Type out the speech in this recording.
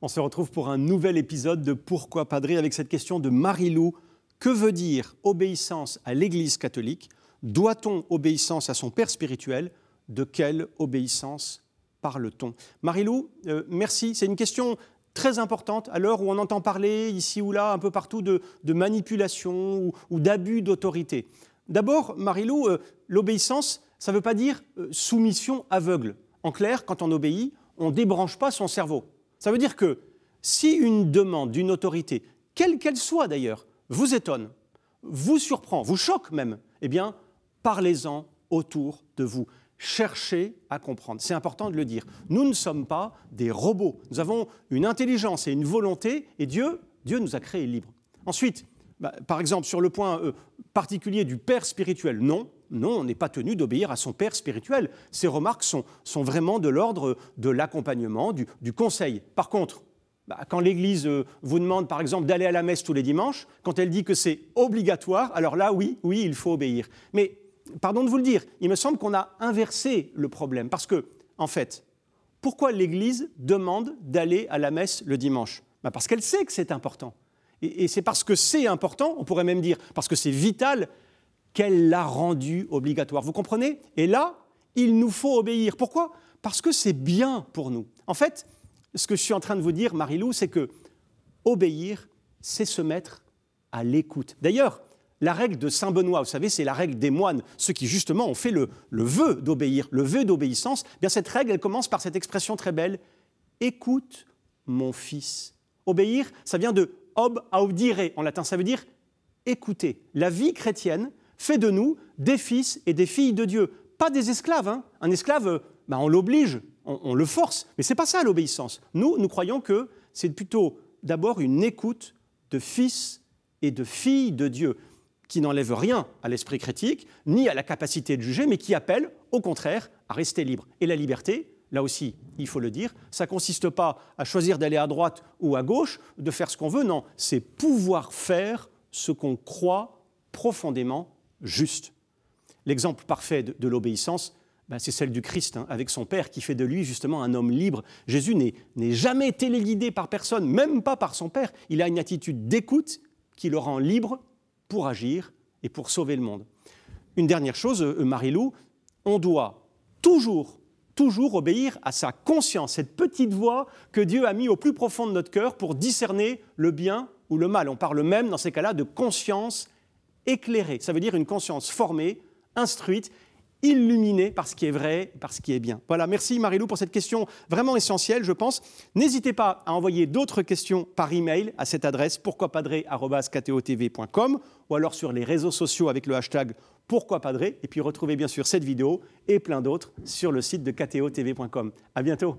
On se retrouve pour un nouvel épisode de Pourquoi Padré avec cette question de Marie-Lou. Que veut dire obéissance à l'Église catholique? Doit-on obéissance à son père spirituel? De quelle obéissance parle-t-on? Marie-Lou, euh, merci. C'est une question très importante à l'heure où on entend parler ici ou là, un peu partout, de, manipulation ou, d'abus d'autorité. D'abord, Marie-Lou, euh, l'obéissance, ça ne veut pas dire euh, soumission aveugle. En clair, quand on obéit, on ne débranche pas son cerveau. Ça veut dire que si une demande d'une autorité, quelle qu'elle soit d'ailleurs, vous étonne, vous surprend, vous choque même, eh bien, parlez-en autour de vous. Cherchez à comprendre. C'est important de le dire. Nous ne sommes pas des robots. Nous avons une intelligence et une volonté, et Dieu, nous a créés libres. Ensuite, bah, par exemple, sur le point euh, particulier du père spirituel, non, non, on n'est pas tenu d'obéir à son père spirituel. Ces remarques sont, vraiment de l'ordre de l'accompagnement, du, conseil. Par contre, bah, quand l'Église euh, vous demande, par exemple, d'aller à la messe tous les dimanches, quand elle dit que c'est obligatoire, alors là, oui, oui, il faut obéir. Mais, pardon de vous le dire, il me semble qu'on a inversé le problème. Parce que, en fait, pourquoi l'Église demande d'aller à la messe le dimanche? Bah, Parce qu'elle sait que c'est important. et c'est parce que c'est important, on pourrait même dire, parce que c'est vital, qu'elle l'a rendu obligatoire. Vous comprenez? Et là, il nous faut obéir. Pourquoi? Parce que c'est bien pour nous. En fait, ce que je suis en train de vous dire, Marie-Lou, c'est que obéir, c'est se mettre à l'écoute. D'ailleurs, la règle de Saint Benoît, vous savez, c'est la règle des moines, ceux qui justement ont fait le, vœu d'obéir, le vœu d'obéissance. Eh bien cette règle, elle commence par cette expression très belle écoute mon fils. Obéir, ça vient de ob audire en latin, ça veut dire écouter. La vie chrétienne, fait de nous des fils et des filles de Dieu, pas des esclaves. Hein. Un esclave, euh, bah, on l'oblige, on, le force, mais ce n'est pas ça l'obéissance. Nous, nous croyons que c'est plutôt d'abord une écoute de fils et de filles de Dieu, qui n'enlève rien à l'esprit critique, ni à la capacité de juger, mais qui appelle, au contraire, à rester libre. Et la liberté, là aussi, il faut le dire, ça ne consiste pas à choisir d'aller à droite ou à gauche, de faire ce qu'on veut, non, c'est pouvoir faire ce qu'on croit profondément juste. L'exemple parfait de, l'obéissance, ben, c'est celle du Christ, hein, avec son Père, qui fait de lui justement un homme libre. Jésus n'est jamais téléguidé par personne, même pas par son Père. Il a une attitude d'écoute qui le rend libre pour agir et pour sauver le monde. Une dernière chose, euh, Marie-Lou, on doit toujours, toujours obéir à sa conscience, cette petite voix que Dieu a mis au plus profond de notre cœur pour discerner le bien ou le mal. On parle même dans ces cas-là de conscience éclairée. Ça veut dire une conscience formée, instruite, illuminée par ce qui est vrai, par ce qui est bien. Voilà, merci Marilou pour cette question vraiment essentielle, je pense. N'hésitez pas à envoyer d'autres questions par email à cette adresse pourquoipadré.com ou alors sur les réseaux sociaux avec le hashtag pourquoipadré et puis retrouvez bien sûr cette vidéo et plein d'autres sur le site de ktotv.com. À bientôt.